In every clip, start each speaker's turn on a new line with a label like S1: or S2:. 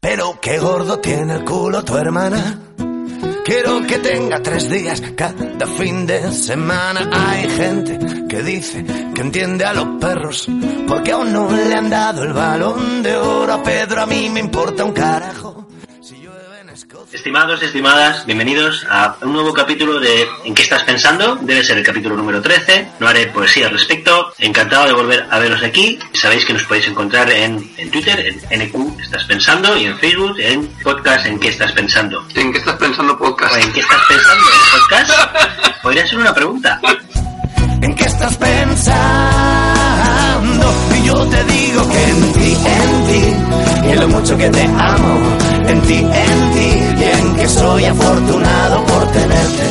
S1: Pero qué gordo tiene el culo tu hermana. Quiero que tenga tres días cada fin de semana. Hay gente que dice que entiende a los perros porque aún no le han dado el balón de oro a Pedro. A mí me importa un carajo.
S2: Estimados, estimadas, bienvenidos a un nuevo capítulo de ¿En qué estás pensando? Debe ser el capítulo número 13. No haré poesía al respecto. Encantado de volver a veros aquí. Sabéis que nos podéis encontrar en, en Twitter, en NQ Estás Pensando, y en Facebook, en podcast ¿En qué estás pensando?
S3: ¿En qué estás pensando podcast?
S2: ¿O ¿En qué estás pensando? ¿Podcast? Podría ser una pregunta.
S1: ¿En qué estás pensando? Yo te digo que en ti, en ti, y en lo mucho que te amo, en ti, en ti, y en que soy afortunado por tenerte.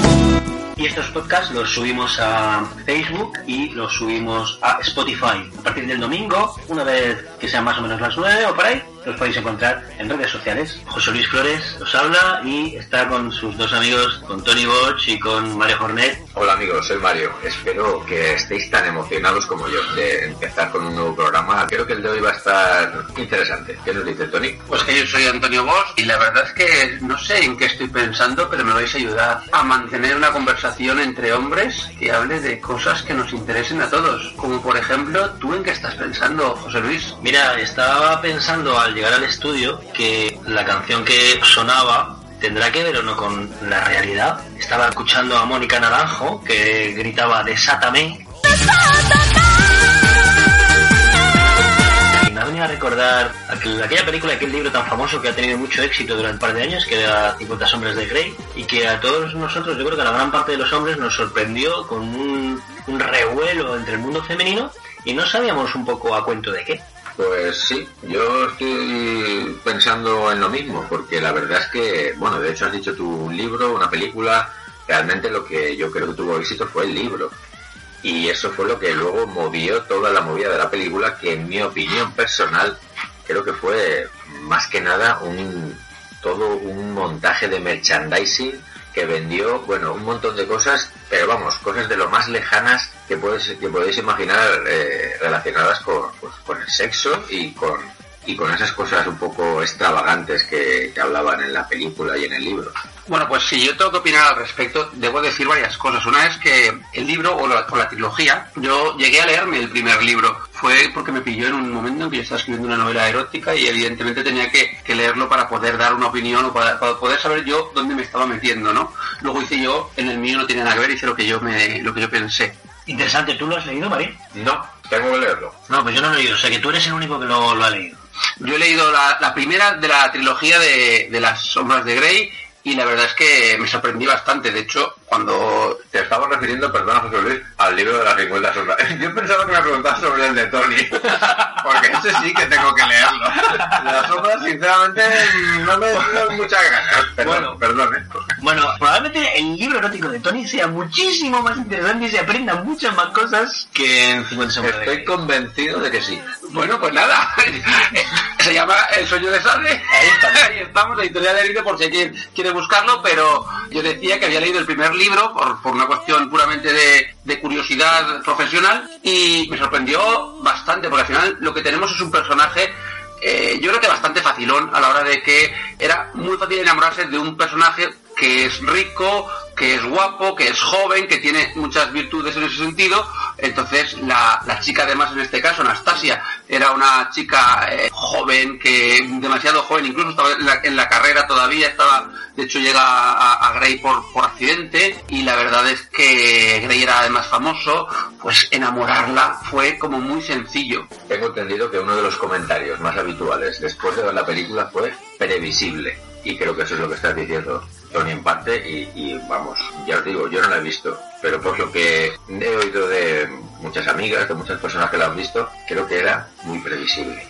S2: Y estos podcasts los subimos a Facebook y los subimos a Spotify. A partir del domingo, una vez que sean más o menos las 9 o por ahí, los podéis encontrar en redes sociales. José Luis Flores os habla y está con sus dos amigos, con Tony Boch y con Mario Jornet.
S4: Hola amigos, soy Mario. Espero que estéis tan emocionados como yo de empezar con un nuevo programa. Creo que el de hoy va a estar interesante. ¿Qué nos dice Tony?
S3: Pues que yo soy Antonio Bosch y la verdad es que no sé en qué estoy pensando, pero me vais a ayudar a mantener una conversación entre hombres que hable de cosas que nos interesen a todos. Como por ejemplo, ¿tú en qué estás pensando, José Luis?
S2: Mira, estaba pensando al llegar al estudio que la canción que sonaba tendrá que ver o no con la realidad. Estaba escuchando a Mónica Naranjo que gritaba Desátame. Y me ha venido a recordar aquel- aquella película, aquel libro tan famoso que ha tenido mucho éxito durante un par de años, que era 50 sombras de Grey, y que a todos nosotros, yo creo que a la gran parte de los hombres nos sorprendió con un revuelo entre el mundo femenino y no sabíamos un poco a cuento de qué.
S4: Pues sí, yo estoy pensando en lo mismo, porque la verdad es que, bueno, de hecho has dicho tú un libro, una película, realmente lo que yo creo que tuvo éxito fue el libro. Y eso fue lo que luego movió toda la movida de la película, que en mi opinión personal creo que fue más que nada un todo un montaje de merchandising que vendió, bueno, un montón de cosas, pero vamos, cosas de lo más lejanas que, puedes, que podéis imaginar eh, relacionadas con, pues, con el sexo y con, y con esas cosas un poco extravagantes que, que hablaban en la película y en el libro.
S3: Bueno, pues si yo tengo que opinar al respecto, debo decir varias cosas. Una es que el libro o la, o la trilogía, yo llegué a leerme el primer libro. Fue porque me pilló en un momento en que yo estaba escribiendo una novela erótica y evidentemente tenía que, que leerlo para poder dar una opinión o para, para poder saber yo dónde me estaba metiendo, ¿no? Luego hice yo, en el mío no tiene nada que ver, hice lo que yo me, lo que yo pensé.
S2: Interesante, ¿tú lo has leído, María?
S4: No, tengo que leerlo.
S2: No, pues yo no lo he leído, o sea que tú eres el único que lo, lo ha leído.
S3: Yo he leído la, la primera de la trilogía de, de las sombras de Grey y la verdad es que me sorprendí bastante. De hecho, cuando
S4: Te estaba refiriendo, perdona José Luis, al libro de las 50 sombras. Yo pensaba que me preguntabas sobre el de Tony, porque ese sí que tengo que leerlo. Las sombras, sinceramente, no me dan muchas ganas. Perdón,
S2: Bueno.
S4: perdón, ¿eh?
S2: Bueno, probablemente el libro erótico de Tony sea muchísimo más interesante y se aprendan muchas más cosas que en 50 sombras
S4: Estoy convencido de que sí.
S3: Bueno, pues nada. Se llama El sueño de Sade. Ahí estamos. Ahí estamos, la editorial de Heride, por si alguien quiere buscarlo, pero yo decía que había leído el primer libro por, por una cuestión puramente de, de curiosidad profesional y me sorprendió bastante, porque al final lo que tenemos es un personaje eh, yo creo que bastante facilón a la hora de que era muy fácil enamorarse de un personaje que es rico, que es guapo, que es joven, que tiene muchas virtudes en ese sentido. Entonces la, chica además en este caso, Anastasia, era una chica eh, joven, que demasiado joven, incluso estaba en la, en la carrera todavía, estaba, de hecho llega a, a Grey por, por accidente y la verdad es que Grey era además famoso, pues enamorarla fue como muy sencillo.
S4: Tengo entendido que uno de los comentarios más habituales después de ver la película fue previsible. Y creo que eso es lo que estás diciendo, Tony, en parte. Y, y vamos, ya os digo, yo no la he visto. Pero por lo que he oído de muchas amigas, de muchas personas que la han visto, creo que era muy previsible.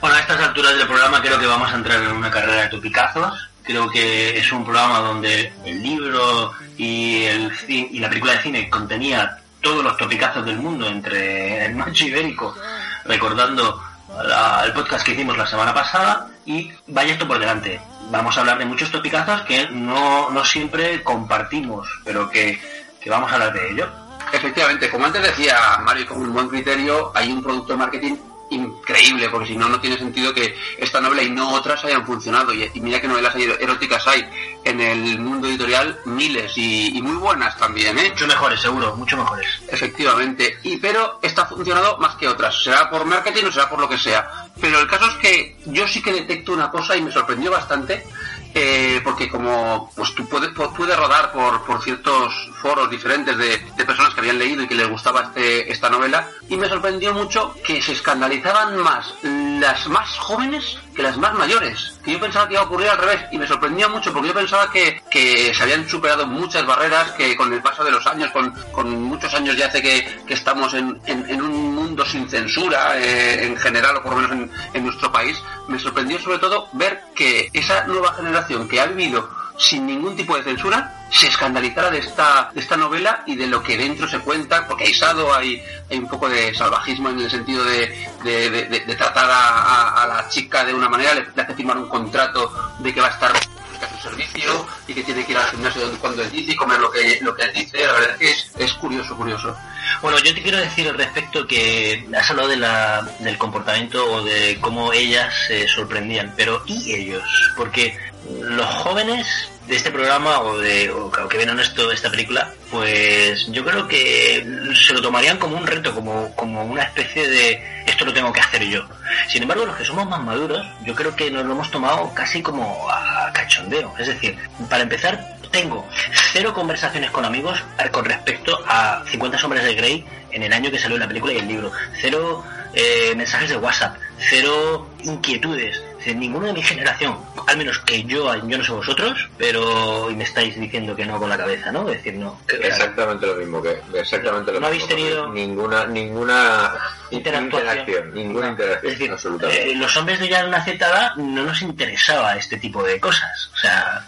S2: Bueno, a estas alturas del programa creo que vamos a entrar en una carrera de topicazos. Creo que es un programa donde el libro y, el, y la película de cine contenía todos los topicazos del mundo entre el macho ibérico, recordando el podcast que hicimos la semana pasada y vaya esto por delante. Vamos a hablar de muchos topicazos que no, no siempre compartimos, pero que, que vamos a hablar de ello.
S3: Efectivamente, como antes decía Mario, con un buen criterio, hay un producto de marketing increíble, porque si no, no tiene sentido que esta novela y no otras hayan funcionado. Y, mira que novelas eróticas hay en el mundo editorial, miles y, muy buenas también, ¿eh?
S2: Mucho mejores, seguro, mucho mejores.
S3: Efectivamente. Y pero esta ha funcionado más que otras, será por marketing o será por lo que sea. Pero el caso es que yo sí que detecto una cosa y me sorprendió bastante eh, porque como pues tú puedes, puedes rodar por, por ciertos foros diferentes de, personas que habían leído y que les gustaba este, esta novela, y me sorprendió mucho que se escandalizaban más las más jóvenes que las más mayores. Que yo pensaba que iba a ocurrir al revés, y me sorprendió mucho porque yo pensaba que, que se habían superado muchas barreras, que con el paso de los años, con, con muchos años ya hace que, que estamos en, en, un mundo sin censura eh, en general, o por lo menos en, en nuestro país, me sorprendió sobre todo ver que esa nueva generación que ha vivido sin ningún tipo de censura se escandalizara de esta, de esta novela y de lo que dentro se cuenta, porque hay sado, hay, hay un poco de salvajismo en el sentido de, de, tratar a, la chica de una manera, le, hace firmar un contrato de que va a estar en su servicio y que tiene que ir al gimnasio cuando él dice y comer lo que, lo que él dice, la verdad es que es, es curioso, curioso.
S2: Bueno, yo te quiero decir al respecto que has hablado de la, del comportamiento o de cómo ellas se sorprendían, pero ¿y ellos? Porque los jóvenes de este programa o de o que ven esto esta película, pues yo creo que se lo tomarían como un reto, como, como una especie de esto lo tengo que hacer yo. Sin embargo, los que somos más maduros, yo creo que nos lo hemos tomado casi como a cachondeo. Es decir, para empezar, tengo cero conversaciones con amigos eh, con respecto a 50 sombras de Grey en el año que salió la película y el libro. Cero eh, mensajes de WhatsApp, cero inquietudes. De ninguno de mi generación, al menos que yo, yo no sé vosotros, pero y me estáis diciendo que no con la cabeza, ¿no? decir, no.
S4: exactamente lo mismo que exactamente lo
S2: no habéis tenido
S4: ninguna ninguna interacción, ninguna interacción,
S2: es decir, absolutamente. Eh, los hombres de ya una cierta edad no nos interesaba este tipo de cosas, o sea,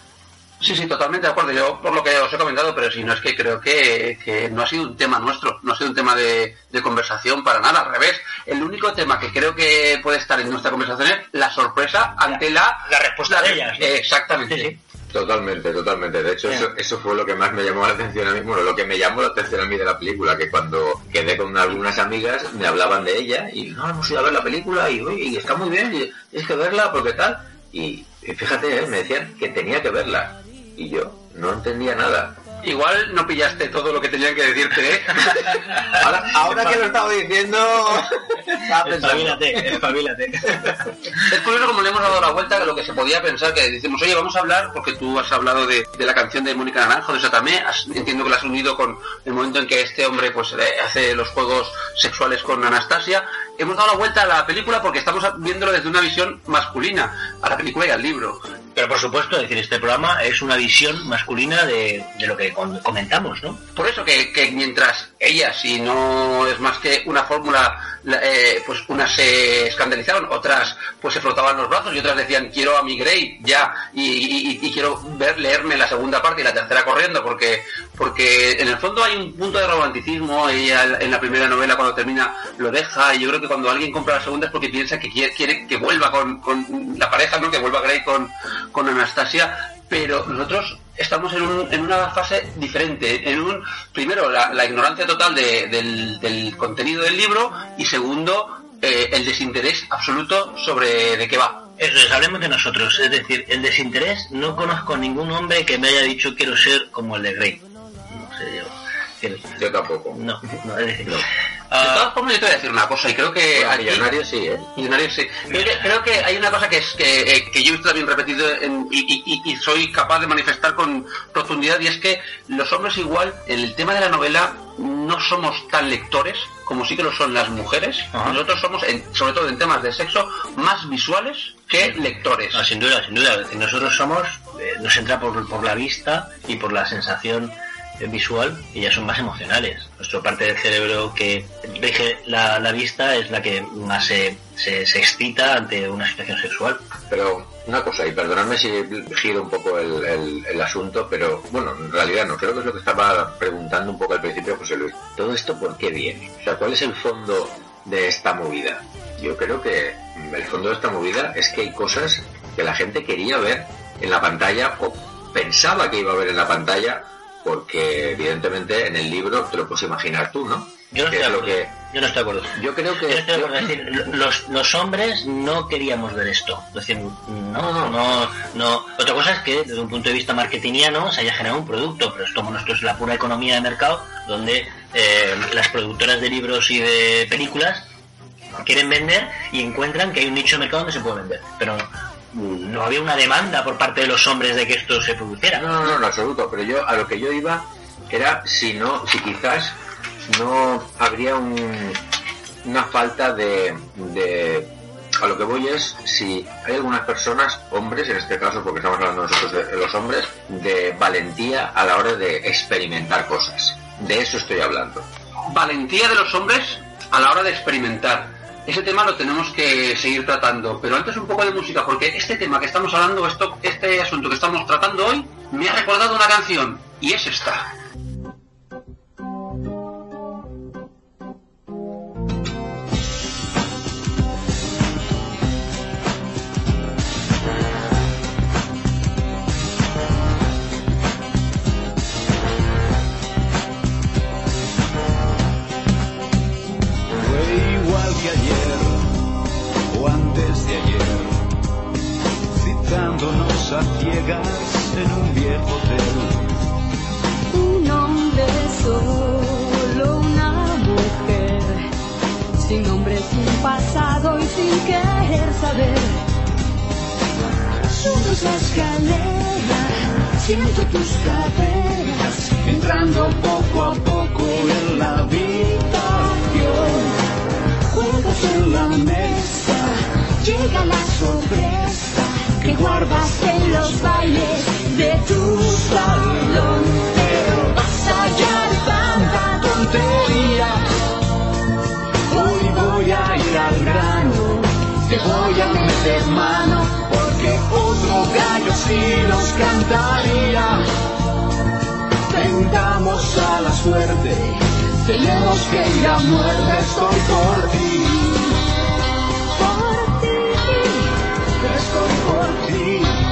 S3: Sí, sí, totalmente de acuerdo. Yo por lo que os he comentado, pero si no es que creo que, no ha sido un tema nuestro, no ha sido un tema de, conversación para nada, al revés. El único tema que creo que puede estar en nuestra conversación es la sorpresa ante la,
S2: la respuesta de ellas.
S3: Exactamente.
S4: Totalmente, totalmente. De hecho, eso, eso, fue lo que más me llamó la atención a mí, bueno, lo que me llamó la atención a mí de la película, que cuando quedé con algunas amigas me hablaban de ella y no, hemos ido a ver la película y, y está muy bien, y es que verla porque tal. Y, fíjate, ¿eh? me decían que tenía que verla y yo no entendía nada.
S3: Igual no pillaste todo lo que tenían que decirte, ¿eh?
S4: ahora, que lo estaba diciendo...
S2: espabilate, espabilate.
S3: Es curioso como le hemos dado la vuelta a lo que se podía pensar, que decimos, oye, vamos a hablar, porque tú has hablado de, la canción de Mónica Naranjo, de Satamé, entiendo que la has unido con el momento en que este hombre pues hace los juegos sexuales con Anastasia. Hemos dado la vuelta a la película porque estamos viéndolo desde una visión masculina, a la película y al libro.
S2: Pero por supuesto, decir, este programa es una visión masculina de, lo que comentamos, ¿no?
S3: Por eso que, que mientras ella, si no es más que una fórmula eh, pues unas se escandalizaron, otras pues se frotaban los brazos y otras decían quiero a mi Grey ya y, quiero ver leerme la segunda parte y la tercera corriendo porque porque en el fondo hay un punto de romanticismo ella en la primera novela cuando termina lo deja y yo creo que cuando alguien compra la segunda es porque piensa que quiere, quiere que vuelva con, la pareja, ¿no? que vuelva Grey con, con Anastasia pero nosotros estamos en, un, en, una fase diferente. En un, primero, la, ignorancia total del, contenido del libro y segundo, eh, el desinterés absoluto sobre de qué va.
S2: Eso es, hablemos de nosotros. Es decir, el desinterés, no conozco ningún hombre que me haya dicho quiero ser como el de Grey.
S4: Yo. Tampoco.
S2: No, no, es decir, no.
S3: De todas formas, yo te voy a decir una cosa, y creo que.
S4: Bueno, millonario sí, ¿eh?
S3: Sí. Creo que, hay una cosa que es que, eh, que yo he visto también repetido y, soy capaz de manifestar con profundidad, y es que los hombres, igual, en el tema de la novela, no somos tan lectores como sí que lo son las mujeres. Nosotros somos, sobre todo en temas de sexo, más visuales que lectores.
S2: sin duda, sin duda. Nosotros somos, eh, nos entra por, por la vista y por la sensación visual y ya son más emocionales. Nuestra parte del cerebro que rige la, vista es la que más se, se, excita ante una situación sexual.
S4: Pero una cosa, y perdonadme si giro un poco el, el, asunto, pero bueno, en realidad no, creo que es lo que estaba preguntando un poco al principio José Luis. ¿Todo esto por qué viene? O sea, ¿cuál es el fondo de esta movida? Yo creo que el fondo de esta movida es que hay cosas que la gente quería ver en la pantalla o pensaba que iba a ver en la pantalla porque evidentemente en el libro te lo puedes imaginar tú, ¿no?
S2: Yo no, estoy de acuerdo. Que... yo no estoy de acuerdo.
S4: Yo creo que...
S2: decir, los, los, hombres no queríamos ver esto. Es decir, no, no, no, no. Otra cosa es que desde un punto de vista marketingiano se haya generado un producto, pero esto, bueno, esto es la pura economía de mercado donde eh, las productoras de libros y de películas quieren vender y encuentran que hay un nicho de mercado donde se puede vender. Pero no había una demanda por parte de los hombres de que esto se produciera.
S4: No, no, no, en absoluto. Pero yo a lo que yo iba era si no, si quizás no habría una falta de, de, a lo que voy es si hay algunas personas, hombres en este caso, porque estamos hablando nosotros de los hombres, de valentía a la hora de experimentar cosas. De eso estoy hablando.
S3: Valentía de los hombres a la hora de experimentar ese tema lo tenemos que seguir tratando. Pero antes un poco de música, porque este tema que estamos hablando, esto, este asunto que estamos tratando hoy, me ha recordado una canción, y es esta.
S5: Sin nombre, sin pasado y sin querer saber. Subes la escalera, siento tus caderas, entrando poco a poco en la habitación. Juegos en la mesa, llega la sorpresa que guardas en los bailes de tu salón. Voy a meter mano, porque otro gallo sí nos cantaría. Tengamos a la suerte, tenemos que ir a muerte, estoy por ti. Son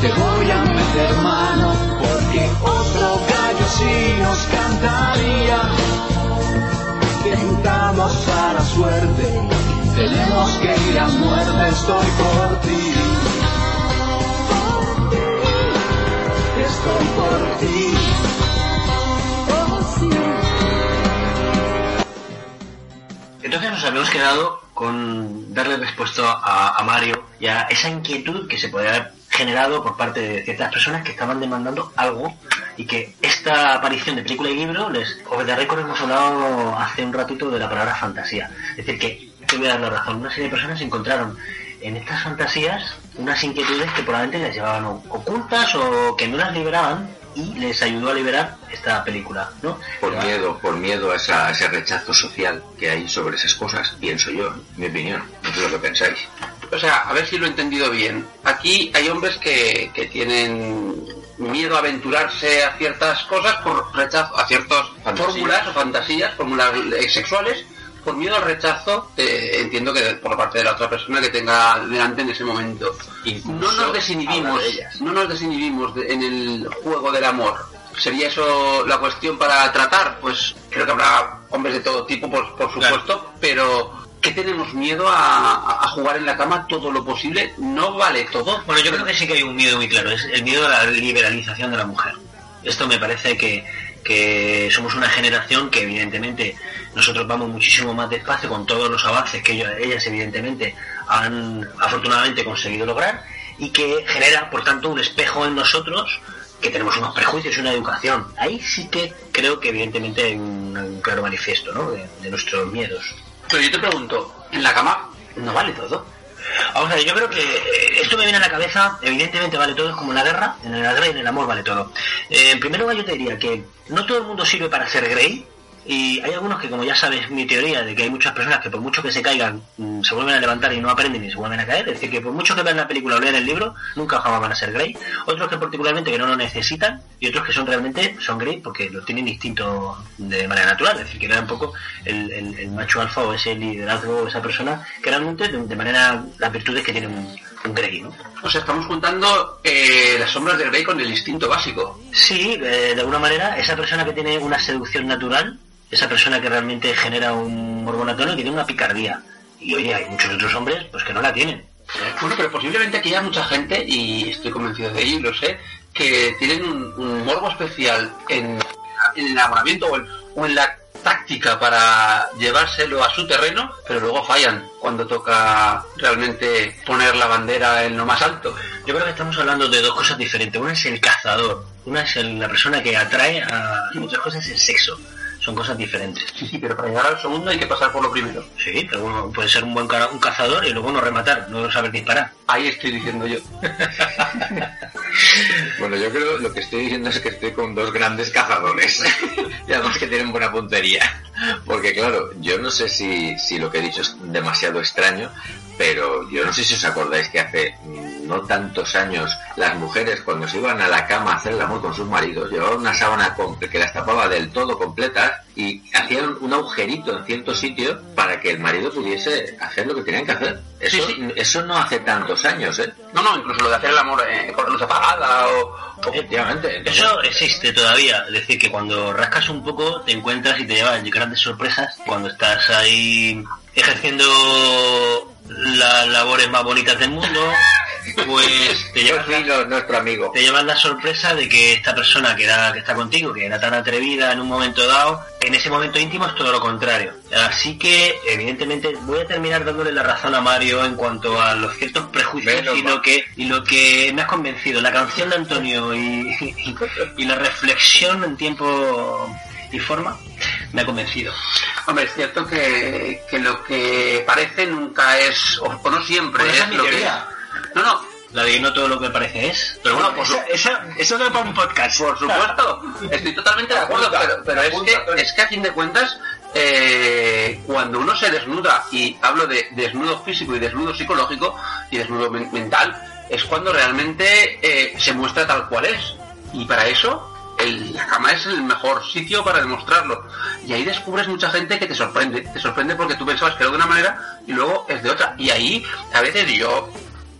S6: te voy a meter mano, porque otro gallo sí nos cantaría. Tentamos a la suerte, tenemos que ir a muerte, estoy por ti. por ti.
S2: Entonces nos habíamos quedado con darle respuesta a, Mario y a esa inquietud que se podía generado por parte de ciertas personas que estaban demandando algo y que esta aparición de película y libro les o de récord hemos hablado hace un ratito de la palabra fantasía es decir que te voy a dar la razón una serie de personas encontraron en estas fantasías unas inquietudes que probablemente les llevaban ocultas o que no las liberaban y les ayudó a liberar esta película, ¿no?
S4: Por miedo, por miedo a, ese rechazo social que hay sobre esas cosas, pienso yo, mi opinión, no sé lo que pensáis.
S3: O sea, a ver si lo he entendido bien. Aquí hay hombres que, que tienen miedo a aventurarse a ciertas cosas por rechazo a ciertas fórmulas o fantasías, fórmulas sexuales, por miedo al rechazo, eh, entiendo que por parte de la otra persona que tenga delante en ese momento. no nos desinhibimos, no nos desinhibimos en el juego del amor. ¿Sería eso la cuestión para tratar? Pues creo que habrá hombres de todo tipo, por, por supuesto, pero que tenemos miedo a, jugar en la cama todo lo posible, no vale todo.
S2: Bueno, yo creo que sí que hay un miedo muy claro, es el miedo a la liberalización de la mujer. Esto me parece que, que somos una generación que evidentemente nosotros vamos muchísimo más despacio con todos los avances que ellas, evidentemente han afortunadamente conseguido lograr y que genera por tanto un espejo en nosotros que tenemos unos prejuicios y una educación. Ahí sí que creo que evidentemente hay un, claro manifiesto ¿no? de nuestros miedos.
S3: Pero yo te pregunto, ¿en la cama no vale todo?
S2: Vamos a ver, yo creo que eh, esto me viene a la cabeza, evidentemente vale todo, es como la guerra, en la guerra y en el amor vale todo. Eh, en primer lugar yo te diría que no todo el mundo sirve para ser Grey, y hay algunos que, como ya sabes, mi teoría de que hay muchas personas que por mucho que se caigan, mm, se vuelven a levantar y no aprenden y se vuelven a caer. Es decir, que por mucho que vean la película o lean el libro, nunca jamás van a ser Grey. Otros que particularmente que no lo necesitan y otros que son realmente, son Grey porque lo tienen distinto de manera natural. Es decir, que era un poco el, macho alfa o ese liderazgo o esa persona que realmente de, manera las virtudes que tiene un, Grey, ¿no?
S3: O sea, estamos juntando eh, las sombras del Grey con el instinto básico.
S2: Sí, eh, de alguna manera, esa persona que tiene una seducción natural esa persona que realmente genera un morbonatonio y tiene una picardía. Y oye, hay muchos otros hombres pues que no la tienen.
S3: Bueno, pero posiblemente aquí haya mucha gente, y estoy convencido de ello, lo sé, que tienen un, morbo especial en, el enamoramiento o en, la táctica para llevárselo a su terreno, pero luego fallan cuando toca realmente poner la bandera en lo más alto.
S2: Yo creo que estamos hablando de dos cosas diferentes. Una es el cazador, una es la persona que atrae a muchas cosas el sexo son cosas diferentes.
S3: Sí, sí, pero para llegar al segundo hay que pasar por lo primero.
S2: Sí, pero uno puede ser un buen un cazador y luego no rematar, no saber disparar.
S3: Ahí estoy diciendo yo.
S4: bueno, yo creo lo que estoy diciendo es que estoy con dos grandes cazadores y además que tienen buena puntería. Porque claro, yo no sé si, si lo que he dicho es demasiado extraño, pero yo no sé si os acordáis que hace no tantos años las mujeres cuando se iban a la cama a hacer el amor con sus maridos llevaban una sábana que las tapaba del todo completa y hacían un agujerito en cierto sitio para que el marido pudiese hacer lo que tenían que hacer. Eso, eso no hace tantos años, ¿eh?
S3: No, no, incluso lo de hacer el amor eh, con luz apagada o...
S2: Efectivamente. Eso existe todavía. Es decir, que cuando rascas un poco te encuentras y te llevas grandes sorpresas cuando estás ahí ejerciendo las labores más bonitas del mundo pues te llevas,
S4: la, nuestro amigo.
S2: te llevas la sorpresa de que esta persona que, era, que está contigo, que era tan atrevida en un momento dado, en ese momento íntimo es todo lo contrario. Así que, evidentemente, voy a terminar dándole la razón a Mario en cuanto a los ciertos prejuicios y lo, que, y lo que me has convencido. La canción de Antonio y, y, la reflexión en tiempo y forma me ha convencido.
S3: Hombre, es cierto que, que lo que parece nunca es, o, no siempre es, lo que...
S2: No, no, la de no todo lo que parece es. Pero bueno, pues eso, eso no es para un podcast.
S3: Por supuesto, estoy totalmente de acuerdo, pero, es, que, es que a fin de cuentas, eh, cuando uno se desnuda, y hablo de desnudo físico y desnudo psicológico y desnudo mental, es cuando realmente eh, se muestra tal cual es. Y para eso, la cama es el mejor sitio para demostrarlo. Y ahí descubres mucha gente que te sorprende. Te sorprende porque tú pensabas que era de una manera y luego es de otra. Y ahí, a veces yo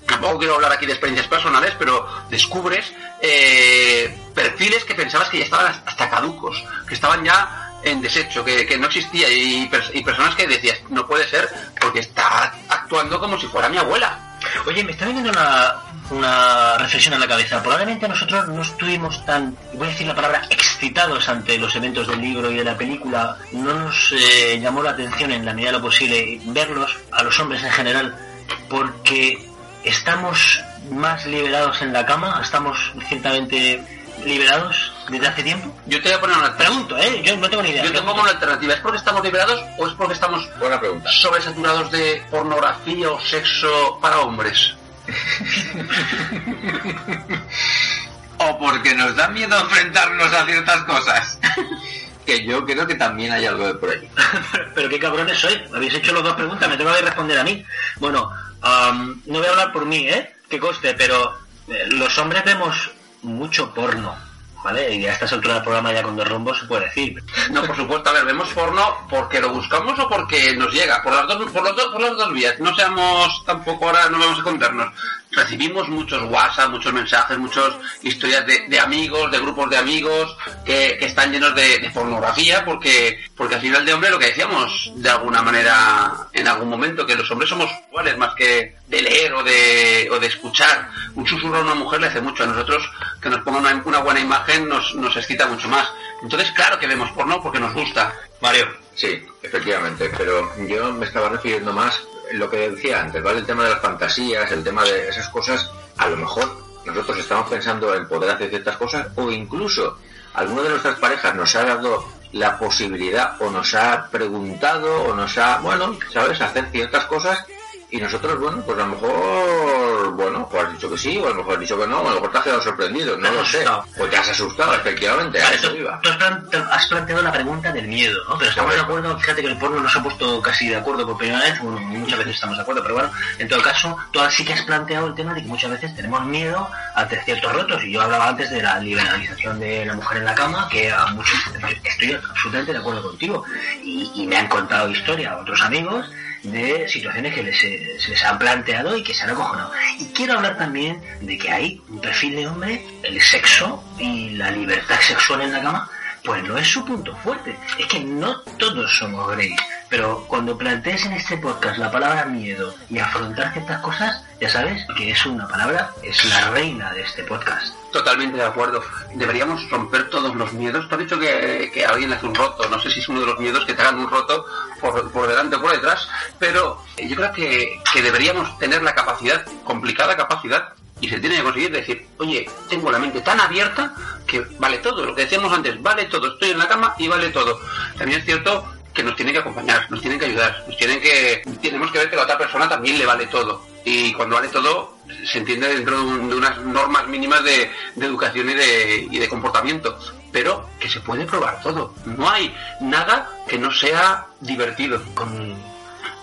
S3: tampoco quiero hablar aquí de experiencias personales, pero descubres eh, perfiles que pensabas que ya estaban hasta caducos, que estaban ya en desecho, que, no existía, y, personas que decías, no puede ser, porque está actuando como si fuera mi abuela.
S2: Oye, me está viniendo una, una reflexión en la cabeza. Probablemente nosotros no estuvimos tan, voy a decir la palabra, excitados ante los eventos del libro y de la película. No nos eh, llamó la atención en la medida de lo posible verlos, a los hombres en general, porque estamos más liberados en la cama, estamos ciertamente liberados desde hace tiempo.
S3: Yo te voy a poner una
S2: pregunta. ¿eh? Yo no tengo ni idea.
S3: Yo te pongo una alternativa. ¿Es porque estamos liberados o es porque estamos
S4: Buena pregunta.
S3: sobresaturados de pornografía o sexo para hombres?
S4: O porque nos da miedo enfrentarnos a ciertas cosas. que yo creo que también hay algo de por ahí.
S2: pero, qué cabrones sois. Habéis hecho las dos preguntas, me tengo que responder a mí. Bueno, no voy a hablar por mí, ¿eh? Que coste, pero eh, los hombres vemos mucho porno. ¿Vale? Y a estas alturas del programa ya con dos rombos se puede decir.
S3: No, por supuesto, a ver, vemos porno porque lo buscamos o porque nos llega, por las dos, por las dos, por las dos vías. No seamos tampoco ahora, no vamos a contarnos. Recibimos muchos WhatsApp, muchos mensajes, muchas historias de, de amigos, de grupos de amigos que, están llenos de, pornografía porque, porque al final de hombre lo que decíamos de alguna manera en algún momento, que los hombres somos iguales más que de leer o de, o de escuchar. Un susurro a una mujer le hace mucho a nosotros que nos ponga una, una buena imagen nos, nos excita mucho más. Entonces, claro que vemos porno porque nos gusta. Mario.
S4: Sí, efectivamente, pero yo me estaba refiriendo más lo que decía antes, ¿vale? El tema de las fantasías, el tema de esas cosas, a lo mejor nosotros estamos pensando en poder hacer ciertas cosas o incluso alguna de nuestras parejas nos ha dado la posibilidad o nos ha preguntado o nos ha, bueno, ¿sabes?, hacer ciertas cosas y nosotros, bueno, pues a lo mejor, bueno, pues has dicho que sí, o a lo mejor has dicho que no, o a lo mejor te has quedado sorprendido, no lo sé. O te has asustado, efectivamente, a eso
S2: tú,
S4: iba.
S2: tú has, plan- te has planteado la pregunta del miedo, ¿no? Pero estamos de acuerdo, fíjate que el porno nos ha puesto casi de acuerdo por primera vez, bueno, muchas veces estamos de acuerdo, pero bueno, en todo caso, tú sí que has planteado el tema de que muchas veces tenemos miedo ante ciertos retos, y yo hablaba antes de la liberalización de la mujer en la cama, que a muchos, estoy absolutamente de acuerdo contigo, y, y me han contado historia otros amigos de situaciones que les, eh, se les han planteado y que se han acojonado. Y quiero hablar también de que hay un perfil de hombre, el sexo y la libertad sexual en la cama, pues no es su punto fuerte. Es que no todos somos gays. Pero cuando plantees en este podcast la palabra miedo y afrontar ciertas cosas, ya sabes que es una palabra, es la reina de este podcast.
S3: Totalmente de acuerdo. Deberíamos romper todos los miedos. Tú has dicho que, que alguien hace un roto. No sé si es uno de los miedos que te hagan un roto por, por delante o por detrás, pero yo creo que, que deberíamos tener la capacidad, complicada capacidad, y se tiene que conseguir decir, oye, tengo la mente tan abierta que vale todo. Lo que decíamos antes, vale todo. Estoy en la cama y vale todo. También es cierto nos tienen que acompañar, nos tienen que ayudar, nos tienen que, tenemos que ver que la otra persona también le vale todo. Y cuando vale todo, se entiende dentro de, un- de unas normas mínimas de, de educación y de, y de comportamiento. Pero que se puede probar todo. No hay nada que no sea divertido.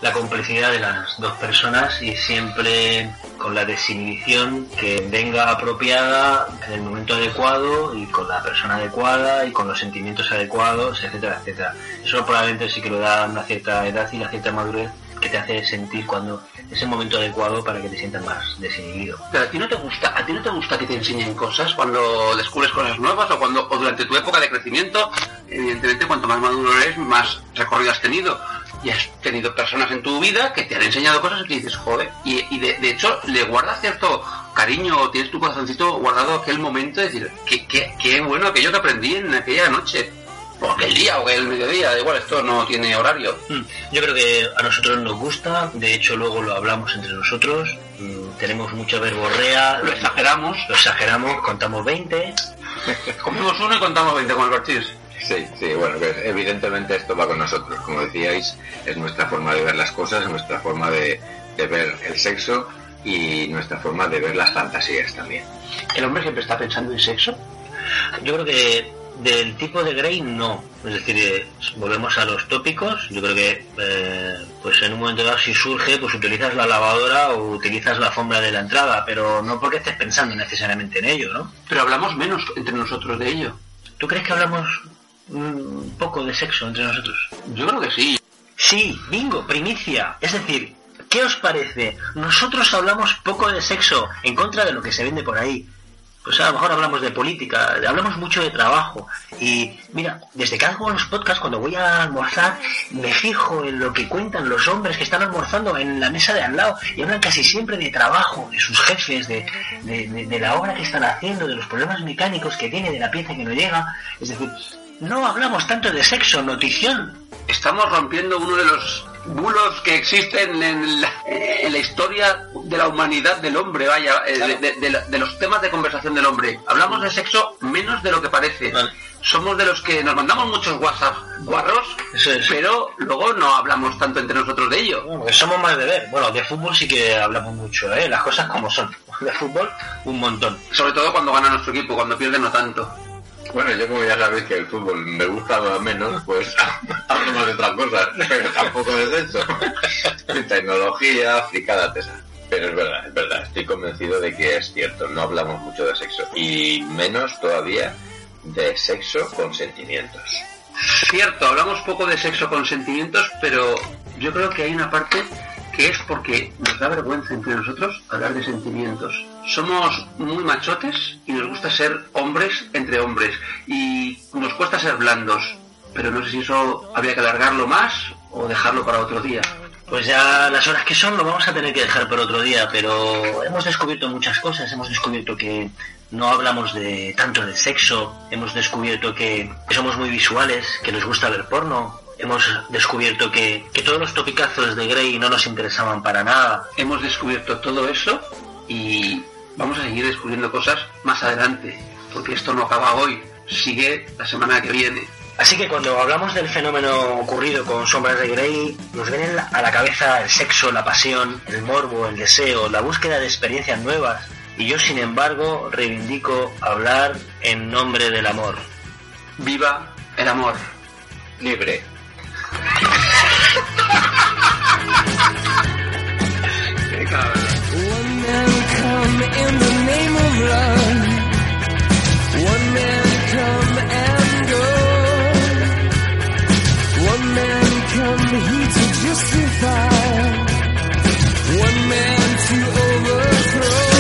S2: La complicidad de las dos personas y siempre con la desinhibición que venga apropiada en el momento adecuado y con la persona adecuada y con los sentimientos adecuados, etcétera, etcétera. Eso probablemente sí que lo da una cierta edad y una cierta madurez que te hace sentir cuando es el momento adecuado para que te sientas más desinhibido.
S3: A ti no te gusta, a ti no te gusta que te enseñen cosas cuando descubres cosas nuevas o cuando o durante tu época de crecimiento, evidentemente cuanto más maduro eres, más recorrido has tenido. Y has tenido personas en tu vida que te han enseñado cosas y que dices, joder, y, y de, de hecho le guardas cierto cariño o tienes tu corazoncito guardado aquel momento de decir, qué, qué, qué bueno aquello que aprendí en aquella noche. O aquel día o el mediodía, da igual, esto no tiene horario.
S2: Mm, Yo creo que a nosotros nos gusta, de hecho luego lo hablamos entre nosotros, mm, tenemos mucha verborrea,
S3: Lo exageramos,
S2: lo exageramos, contamos 20,
S3: comimos uno y contamos 20 con el partido.
S4: Sí, sí, bueno, que evidentemente esto va con nosotros, como decíais, es nuestra forma de ver las cosas, es nuestra forma de, de ver el sexo y nuestra forma de ver las fantasías también.
S3: El hombre siempre está pensando en sexo.
S2: Yo creo que del tipo de Grey no. Es decir, eh, volvemos a los tópicos. Yo creo que eh, pues en un momento dado si surge, pues utilizas la lavadora o utilizas la alfombra de la entrada, pero no porque estés pensando necesariamente en ello, ¿no?
S3: Pero hablamos menos entre nosotros de ello.
S2: ¿Tú crees que hablamos un poco de sexo entre nosotros?
S3: Yo creo que sí.
S2: Sí, bingo, primicia. Es decir, ¿qué os parece? Nosotros hablamos poco de sexo en contra de lo que se vende por ahí. Pues a lo mejor hablamos de política, hablamos mucho de trabajo. Y mira, desde que hago los podcasts, cuando voy a almorzar, me fijo en lo que cuentan los hombres que están almorzando en la mesa de al lado y hablan casi siempre de trabajo, de sus jefes, de, de, de- de la obra que están haciendo, de los problemas mecánicos que tiene, de la pieza que no llega. Es decir, no hablamos tanto de sexo, notición.
S3: Estamos rompiendo uno de los bulos que existen en la, en la historia de la humanidad del hombre, vaya, eh, de, de- de la- de los temas de conversación del hombre. Hablamos de sexo menos de lo que parece.
S2: Vale.
S3: Somos de los que nos mandamos muchos WhatsApp guarros, pero luego no hablamos tanto entre nosotros de ello.
S2: Bueno, somos más de ver. Bueno, de fútbol sí que hablamos mucho, ¿eh? Las cosas como son. De fútbol, un montón.
S3: Sobre todo cuando gana nuestro equipo, cuando pierde no tanto.
S4: Bueno, yo como ya sabéis que el fútbol me gusta menos, pues hablamos de otras cosas, pero tampoco de sexo. Tecnología, fricadas de esas. Pero es verdad, es verdad, estoy convencido de que es cierto, no hablamos mucho de sexo y menos todavía de sexo con sentimientos.
S3: Cierto, hablamos poco de sexo con sentimientos, pero yo creo que hay una parte que es porque nos da vergüenza entre nosotros hablar de sentimientos. Somos muy machotes y nos gusta ser hombres entre hombres. Y nos cuesta ser blandos, pero no sé si eso habría que alargarlo más o dejarlo para otro día.
S2: Pues ya las horas que son lo vamos a tener que dejar por otro día, pero hemos descubierto muchas cosas, hemos descubierto que no hablamos de tanto de sexo, hemos descubierto que, somos muy visuales, que nos gusta ver porno, hemos descubierto que, que todos los topicazos de Grey no nos interesaban para nada.
S3: Hemos descubierto todo eso y vamos a seguir descubriendo cosas más adelante, porque esto no acaba hoy, sigue la semana que viene.
S2: Así que cuando hablamos del fenómeno ocurrido con Sombras de Grey, nos vienen a la cabeza el sexo, la pasión, el morbo, el deseo, la búsqueda de experiencias nuevas. Y yo, sin embargo, reivindico hablar en nombre del amor.
S3: ¡Viva el amor!
S4: Libre. One in the name of love.
S5: One man come and go. One man to justify. One man to overthrow.